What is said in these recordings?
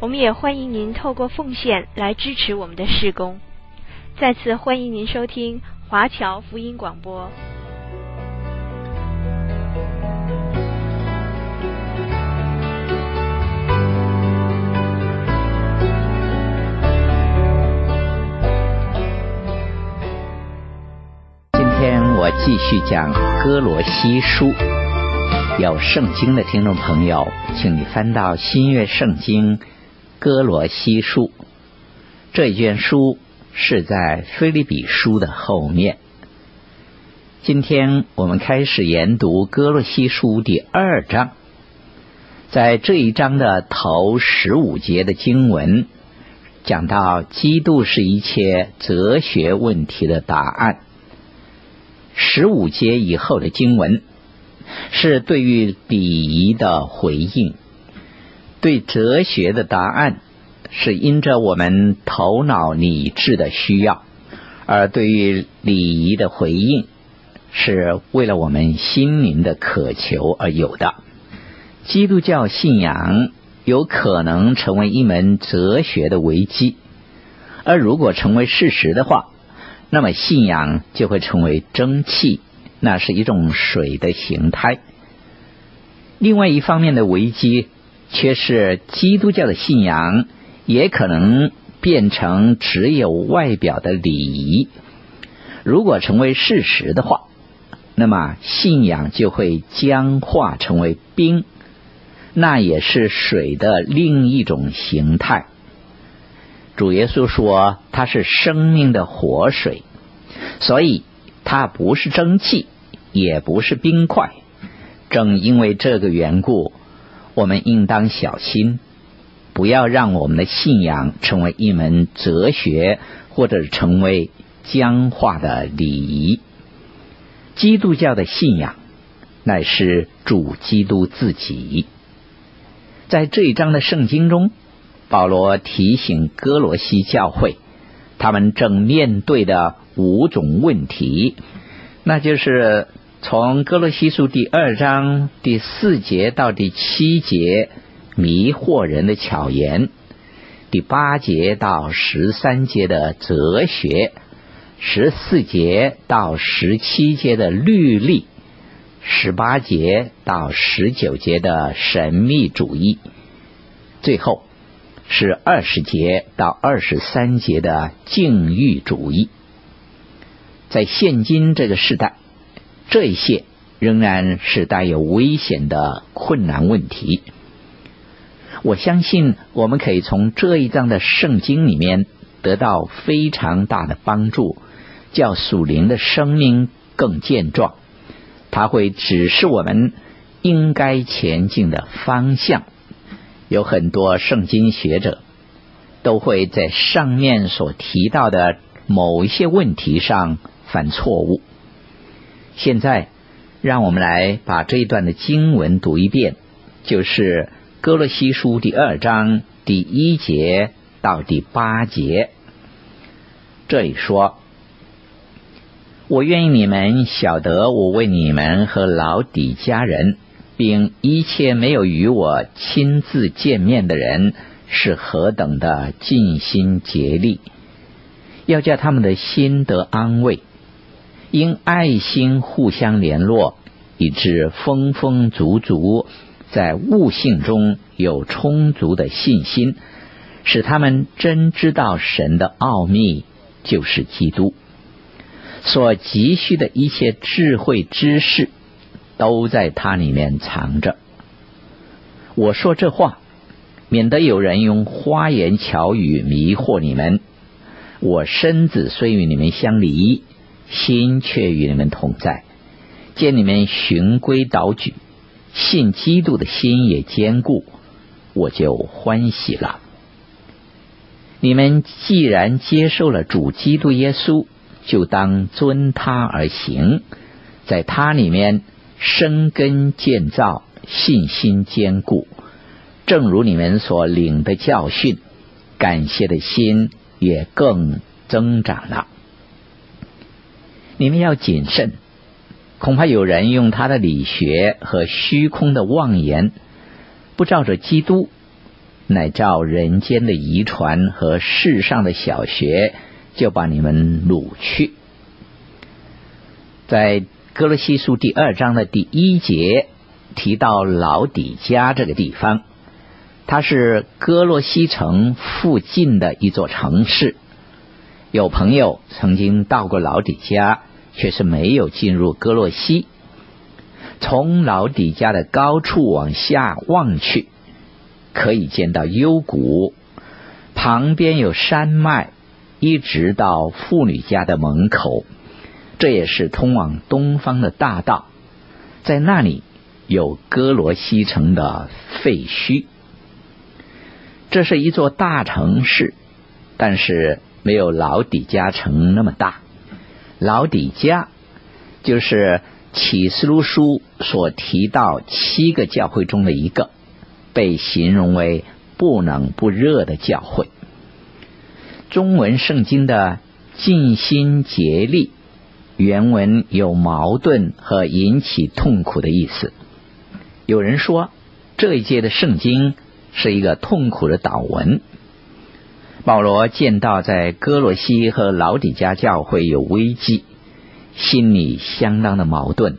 我们也欢迎您透过奉献来支持我们的事工。再次欢迎您收听华侨福音广播。今天我继续讲歌罗西书。有圣经的听众朋友，请你翻到新约圣经哥罗西书这一卷书。是在腓立比书的后面。今天我们开始研读哥罗西书第二章，在这一章的头十五节的经文，讲到基督是一切哲学问题的答案。十五节以后的经文是对于礼仪的回应，对哲学的答案。是因着我们头脑理智的需要，而对于礼仪的回应，是为了我们心灵的渴求而有的。基督教信仰有可能成为一门哲学的危机，而如果成为事实的话，那么信仰就会成为蒸汽，那是一种水的形态。另外一方面的危机，却是基督教的信仰。也可能变成只有外表的礼仪。如果成为事实的话，那么信仰就会僵化成为冰，那也是水的另一种形态。主耶稣说他是生命的活水，所以它不是蒸汽，也不是冰块。正因为这个缘故，我们应当小心。不要让我们的信仰成为一门哲学，或者成为僵化的礼仪。基督教的信仰乃是主基督自己。在这一章的圣经中，保罗提醒哥罗西教会，他们正面对的五种问题，那就是从歌罗西书第二章第四节到第七节。迷惑人的巧言，第八节到十三节的哲学，十四节到十七节的律例，十八节到十九节的神秘主义，最后是二十节到二十三节的禁欲主义。在现今这个时代，这一些仍然是带有危险的困难问题。我相信我们可以从这一章的圣经里面得到非常大的帮助，叫属灵的生命更健壮。它会指示我们应该前进的方向。有很多圣经学者都会在上面所提到的某一些问题上犯错误。现在，让我们来把这一段的经文读一遍，就是。歌罗西书第二章第一节到第八节，这里说：“我愿意你们晓得，我为你们和老底家人，并一切没有与我亲自见面的人，是何等的尽心竭力，要叫他们的心得安慰，因爱心互相联络，以致丰丰足足。”在悟性中有充足的信心，使他们真知道神的奥秘就是基督，所急需的一切智慧知识都在它里面藏着。我说这话，免得有人用花言巧语迷惑你们。我身子虽与你们相离，心却与你们同在，见你们循规蹈矩。信基督的心也坚固，我就欢喜了。你们既然接受了主基督耶稣，就当遵他而行，在他里面生根建造，信心坚固。正如你们所领的教训，感谢的心也更增长了。你们要谨慎，恐怕有人用他的理学和虚空的妄言，不照着基督，乃照人间的遗传和世上的小学，就把你们掳去。在哥罗西书第二章的第一节提到老底嘉这个地方，它是哥罗西城附近的一座城市。有朋友曾经到过老底嘉，却是没有进入歌罗西。从老底家的高处往下望去，可以见到幽谷，旁边有山脉，一直到妇女家的门口。这也是通往东方的大道，在那里有歌罗西城的废墟。这是一座大城市，但是没有老底家城那么大。老底嘉就是启示录书所提到七个教会中的一个，被形容为不冷不热的教会。中文圣经的尽心竭力，原文有矛盾和引起痛苦的意思。有人说这一节的圣经是一个痛苦的祷文。保罗见到在哥罗西和老底家教会有危机。心里相当的矛盾，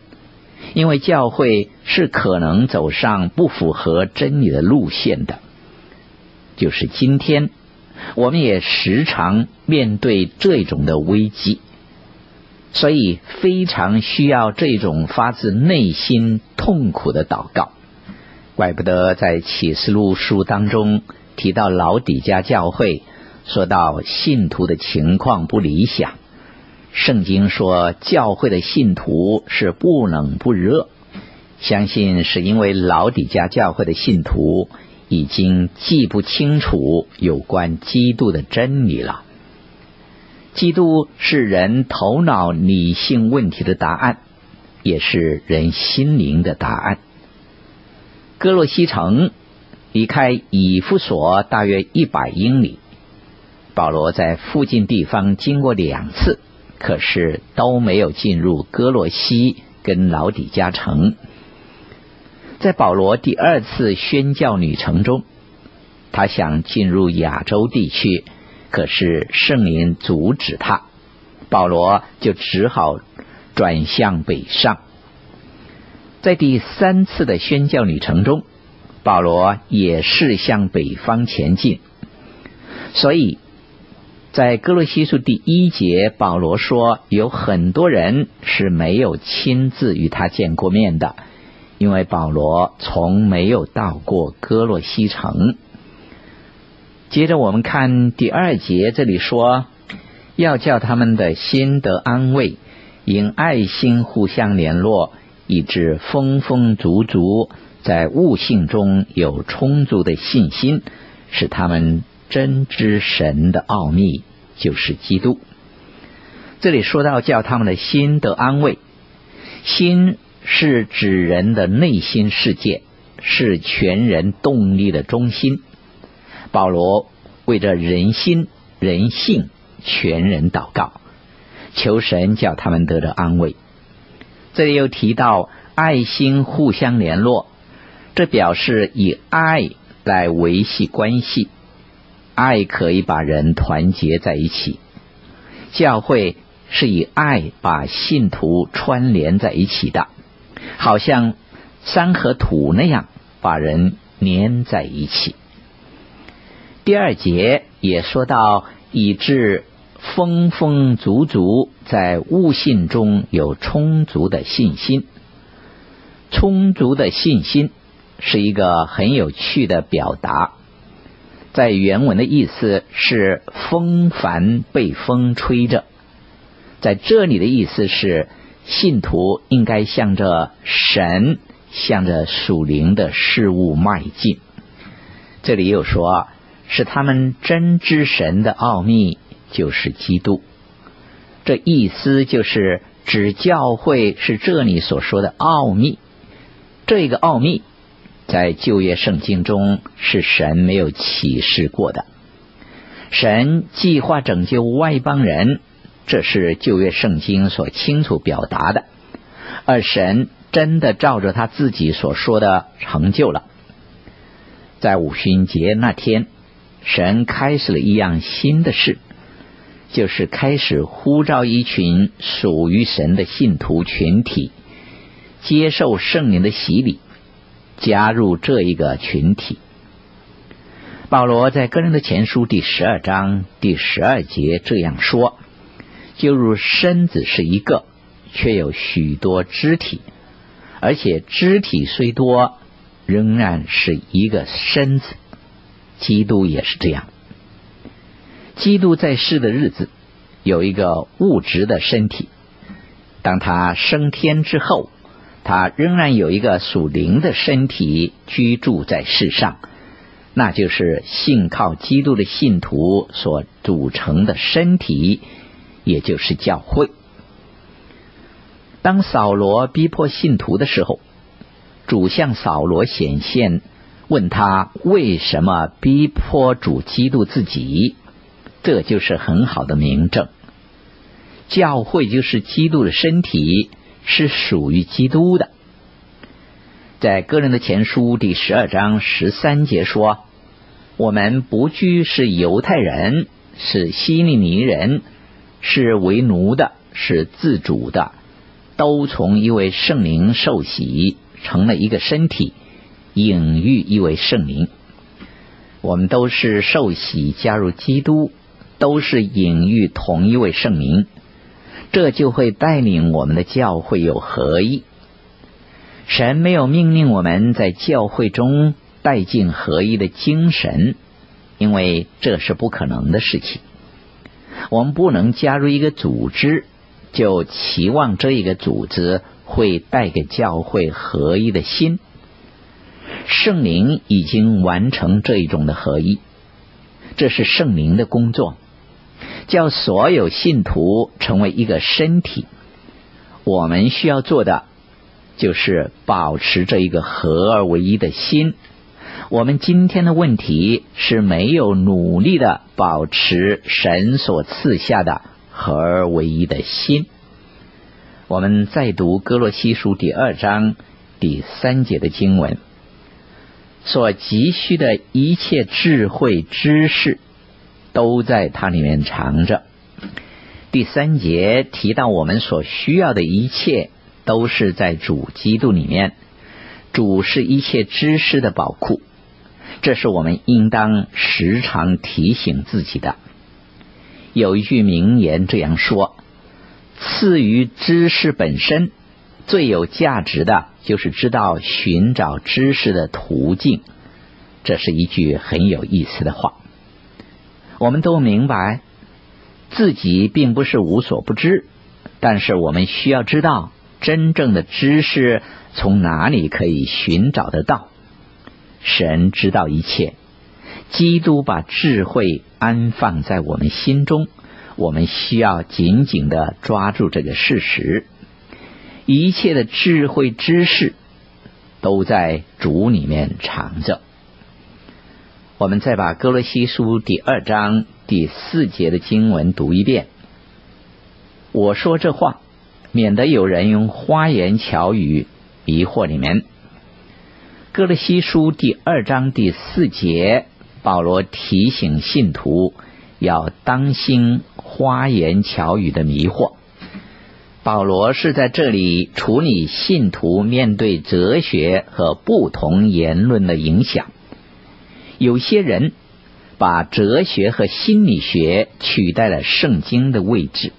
因为教会是可能走上不符合真理的路线的。就是今天，我们也时常面对这种的危机，所以非常需要这种发自内心痛苦的祷告。怪不得在启示录书当中提到老底家教会，说到信徒的情况不理想。圣经说，教会的信徒是不冷不热，相信是因为老底嘉教会的信徒已经记不清楚有关基督的真理了。基督是人头脑理性问题的答案，也是人心灵的答案。歌罗西城离开以弗所大约一百英里，保罗在附近地方经过两次。可是都没有进入歌罗西跟老底嘉城。在保罗第二次宣教旅程中，他想进入亚洲地区，可是圣灵阻止他，保罗就只好转向北上。在第三次的宣教旅程中，保罗也是向北方前进，所以。在歌罗西书第一节，保罗说有很多人是没有亲自与他见过面的，因为保罗从没有到过歌罗西城。接着我们看第二节，这里说要叫他们的心得安慰，因爱心互相联络，以致丰丰足足，在悟性中有充足的信心，使他们。真知神的奥秘就是基督。这里说到叫他们的心得安慰，心是指人的内心世界，是全人动力的中心。保罗为着人心、人性、全人祷告，求神叫他们得着安慰。这里又提到爱心互相联络，这表示以爱来维系关系。爱可以把人团结在一起，教会是以爱把信徒串联在一起的，好像山和土那样把人粘在一起。第二节也说到，以致丰丰足足在悟性中有充足的信心。充足的信心是一个很有趣的表达。在原文的意思是风帆被风吹着，在这里的意思是信徒应该向着神，向着属灵的事物迈进。这里又说是他们真知神的奥秘，就是基督。这意思就是指教会是这里所说的奥秘。这个奥秘在旧约圣经中是神没有启示过的。神计划拯救外邦人，这是旧约圣经所清楚表达的。而神真的照着他自己所说的成就了。在五旬节那天，神开始了一样新的事，就是开始呼召一群属于神的信徒群体，接受圣灵的洗礼，加入这一个群体。保罗在个人的前书第十二章第十二节这样说：“就如身子是一个，却有许多肢体，而且肢体虽多，仍然是一个身子。基督也是这样。基督在世的日子有一个物质的身体，当他升天之后，他仍然有一个属灵的身体居住在世上。”那就是信靠基督的信徒所组成的身体，也就是教会。当扫罗逼迫信徒的时候，主向扫罗显现，问他为什么逼迫主基督自己，这就是很好的明证。教会就是基督的身体，是属于基督的。在哥林的前书第十二章十三节说：“我们不拘是犹太人，是希利尼人，是为奴的，是自主的，都从一位圣灵受洗，成了一个身体，隐喻一位圣灵。我们都是受洗加入基督，都是隐喻同一位圣灵，这就会带领我们的教会有合一。”神没有命令我们在教会中带进合一的精神，因为这是不可能的事情。我们不能加入一个组织，就期望这一个组织会带给教会合一的心。圣灵已经完成这一种的合一，这是圣灵的工作，叫所有信徒成为一个身体。我们需要做的。就是保持着一个合而为一的心。我们今天的问题是没有努力的保持神所赐下的合而为一的心。我们再读哥罗西书第二章第三节的经文，所急需的一切智慧知识，都在它里面藏着。第三节提到我们所需要的一切。都是在主基督里面，主是一切知识的宝库，这是我们应当时常提醒自己的。有一句名言这样说：“次于知识本身，最有价值的就是知道寻找知识的途径。”这是一句很有意思的话。我们都明白自己并不是无所不知，但是我们需要知道。真正的知识从哪里可以寻找得到？神知道一切，基督把智慧安放在我们心中，我们需要紧紧的抓住这个事实。一切的智慧知识都在主里面藏着。我们再把歌罗西书第二章第四节的经文读一遍。我说这话。免得有人用花言巧语迷惑你们。歌罗西书第二章第四节，保罗提醒信徒要当心花言巧语的迷惑。保罗是在这里处理信徒面对哲学和不同言论的影响。有些人把哲学和心理学取代了圣经的位置。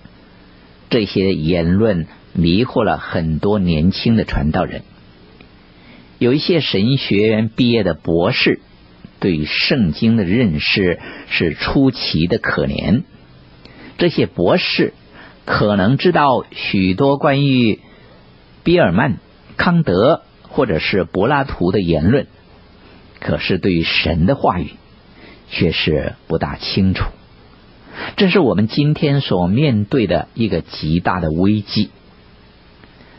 这些言论迷惑了很多年轻的传道人。有一些神学院毕业的博士，对圣经的认识是出奇的可怜。这些博士可能知道许多关于比尔曼、康德或者是柏拉图的言论，可是对于神的话语却是不大清楚。这是我们今天所面对的一个极大的危机。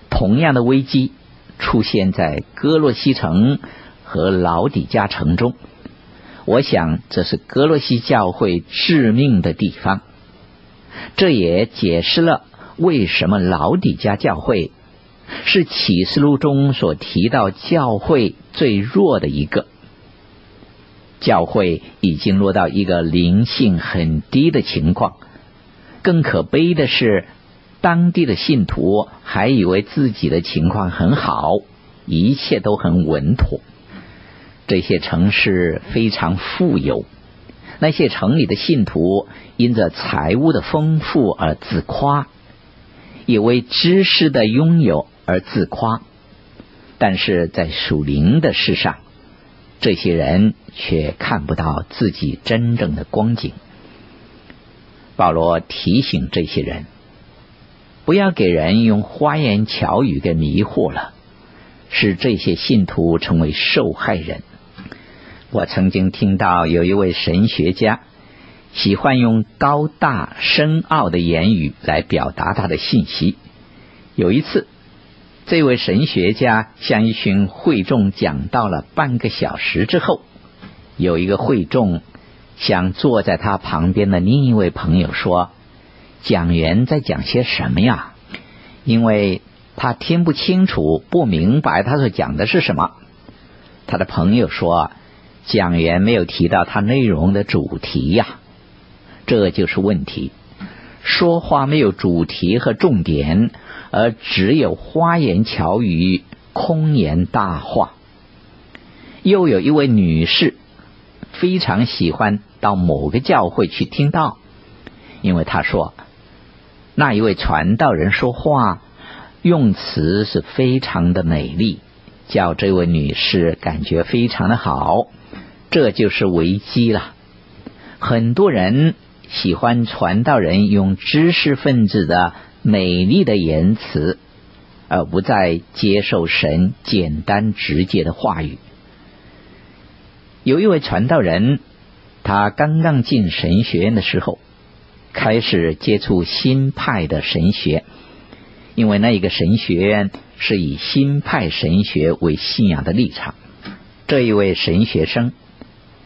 同样的危机出现在歌罗西城和老底嘉城中。我想，这是歌罗西教会致命的地方。这也解释了为什么老底嘉教会是启示录中所提到教会最弱的一个。教会已经落到一个灵性很低的情况。更可悲的是，当地的信徒还以为自己的情况很好，一切都很稳妥。这些城市非常富有，那些城里的信徒因着财物的丰富而自夸，也为知识的拥有而自夸，但是在属灵的事上，这些人却看不到自己真正的光景。保罗提醒这些人，不要给人用花言巧语给迷惑了，使这些信徒成为受害人。我曾经听到有一位神学家喜欢用高大深奥的言语来表达他的信息。有一次，这位神学家向一群会众讲到了半个小时之后，有一个会众向坐在他旁边的另一位朋友说：“讲员在讲些什么呀？”因为他听不清楚、不明白他所讲的是什么。他的朋友说。讲员没有提到他内容的主题呀，这就是问题。说话没有主题和重点，而只有花言巧语、空言大话。又有一位女士非常喜欢到某个教会去听道，因为她说那一位传道人说话用词是非常的美丽，叫这位女士感觉非常的好。这就是危机了。很多人喜欢传道人用知识分子的美丽的言辞，而不再接受神简单直接的话语。有一位传道人，他刚刚进神学院的时候，开始接触新派的神学，因为那一个神学院是以新派神学为信仰的立场。这一位神学生。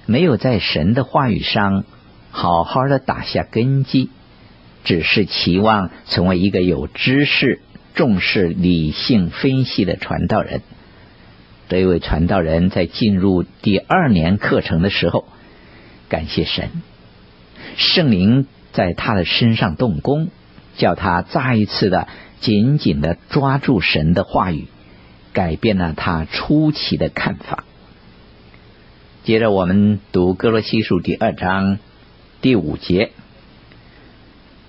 没有在神的话语上好好的打下根基，只是期望成为一个有知识、重视理性分析的传道人。这一位传道人在进入第二年课程的时候，感谢神，圣灵在他的身上动工，叫他再一次的紧紧的抓住神的话语，改变了他初期的看法。接着我们读哥罗西书第二章第五节：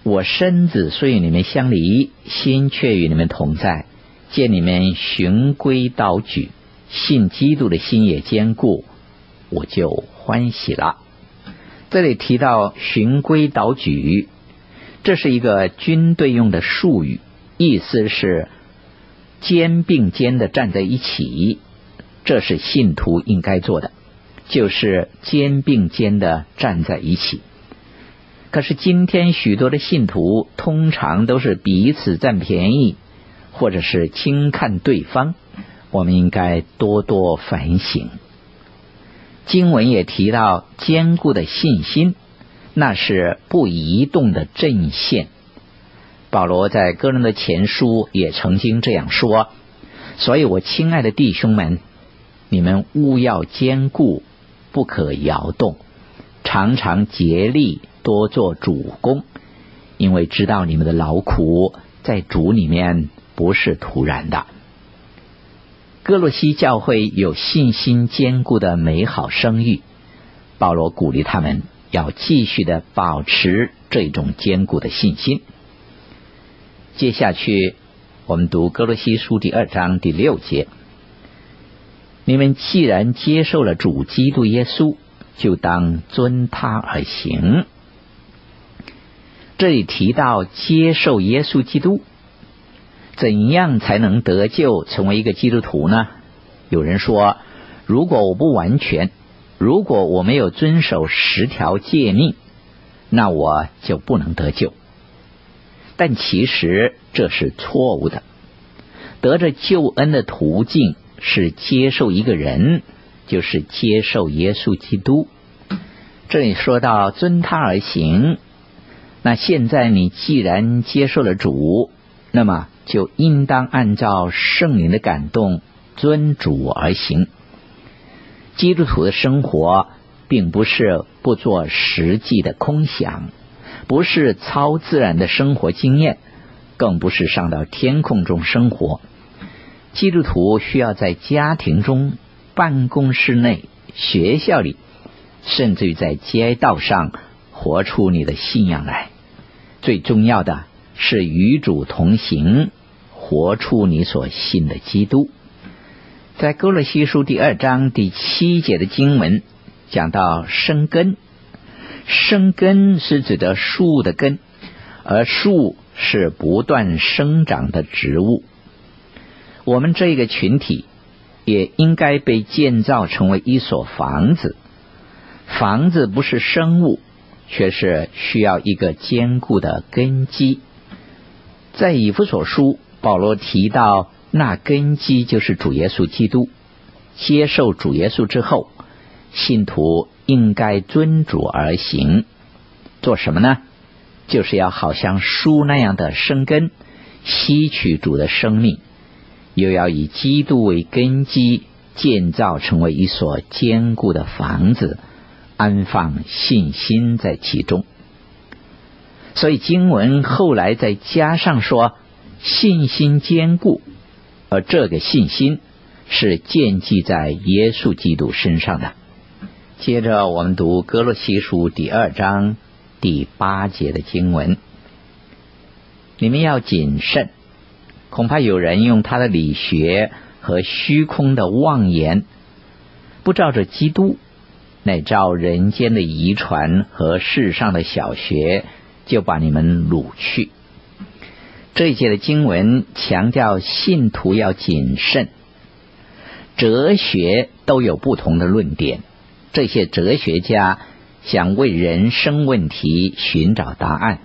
我身子虽与你们相离，心却与你们同在。见你们循规蹈矩，信基督的心也坚固，我就欢喜了。这里提到循规蹈矩，这是一个军队用的术语，意思是肩并肩的站在一起，这是信徒应该做的。就是肩并肩的站在一起。可是今天许多的信徒通常都是彼此占便宜，或者是轻看对方。我们应该多多反省。经文也提到坚固的信心，那是不移动的阵线。保罗在哥林的前书也曾经这样说。所以我亲爱的弟兄们，你们务要坚固。不可摇动，常常竭力多做主工，因为知道你们的劳苦在主里面不是徒然的。歌罗西教会有信心坚固的美好声誉，保罗鼓励他们要继续的保持这种坚固的信心。接下去，我们读歌罗西书第二章第六节。你们既然接受了主基督耶稣，就当遵他而行。这里提到接受耶稣基督，怎样才能得救，成为一个基督徒呢？有人说，如果我不完全，如果我没有遵守十条诫命，那我就不能得救。但其实这是错误的。得着救恩的途径是接受一个人，就是接受耶稣基督。这里说到遵他而行，那现在你既然接受了主，那么就应当按照圣灵的感动。遵主而行，基督徒的生活并不是不做实际的空想，不是超自然的生活经验，更不是上到天空中生活。基督徒需要在家庭中、办公室内、学校里，甚至于在街道上活出你的信仰来。最重要的是与主同行，活出你所信的基督。在歌罗西书第二章第七节的经文讲到生根，生根是指的树的根，而树是不断生长的植物。我们这个群体也应该被建造成为一所房子，房子不是生物，却是需要一个坚固的根基。在以弗所书，保罗提到。那根基就是主耶稣基督。接受主耶稣之后，信徒应该遵主而行。做什么呢？就是要好像树那样的生根，吸取主的生命，又要以基督为根基，建造成为一所坚固的房子，安放信心在其中。所以经文后来再加上说，信心坚固。而这个信心是建基在耶稣基督身上的。接着我们读歌罗西书第二章第八节的经文：你们要谨慎，恐怕有人用他的理学和虚空的妄言，不照着基督，乃照人间的遗传和世上的小学，就把你们掳去。这一节的经文强调信徒要谨慎，哲学都有不同的论点。这些哲学家想为人生问题寻找答案，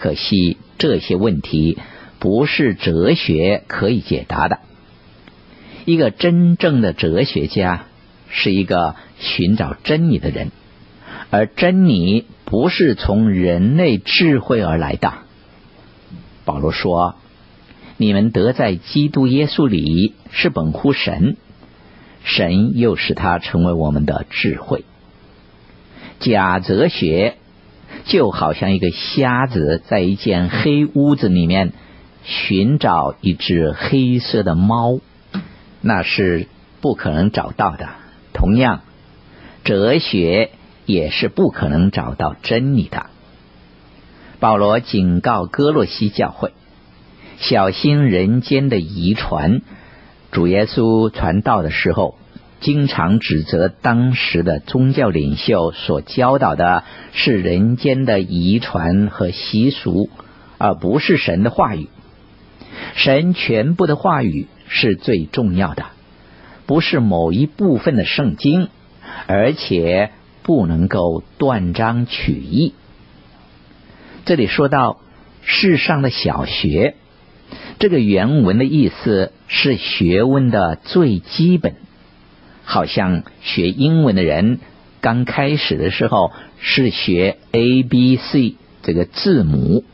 可惜这些问题不是哲学可以解答的。一个真正的哲学家是一个寻找真理的人，而真理不是从人类智慧而来的。保罗说：“你们得在基督耶稣里是本乎神，神又使他成为我们的智慧。假哲学就好像一个瞎子在一间黑屋子里面寻找一只黑色的猫，那是不可能找到的。同样，哲学也是不可能找到真理的。”保罗警告哥罗西教会，小心人间的遗传。主耶稣传道的时候，经常指责当时的宗教领袖所教导的是人间的遗传和习俗，而不是神的话语。神全部的话语是最重要的，不是某一部分的圣经，而且不能够断章取义。这里说到世上的小学，这个原文的意思是学问的最基本，好像学英文的人刚开始的时候是学 A B C 这个字母。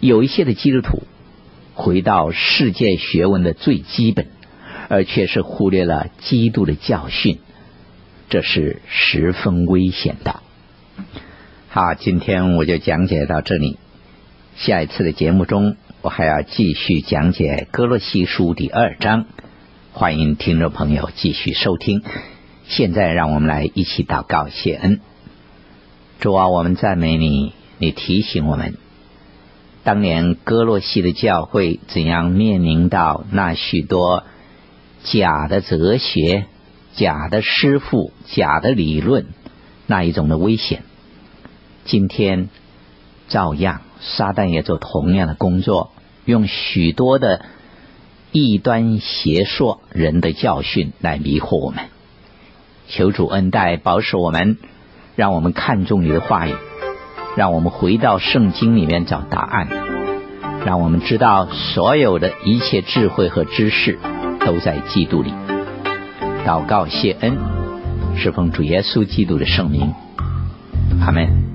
有一些的基督徒回到世界学问的最基本，而却是忽略了基督的教训，这是十分危险的。好，今天我就讲解到这里。下一次的节目中，我还要继续讲解歌罗西书第二章，欢迎听众朋友继续收听。现在，让我们来一起祷告谢恩。主啊，我们赞美你，你提醒我们，当年歌罗西的教会怎样面临到那许多假的哲学、假的师傅、假的理论那一种的危险。今天照样，撒旦也做同样的工作，用许多的异端邪说人的教训来迷惑我们。求主恩待保守我们，让我们看重你的话语，让我们回到圣经里面找答案。让我们知道，所有的一切智慧和知识都在基督里祷告谢恩，侍奉主耶稣基督的圣名，阿门。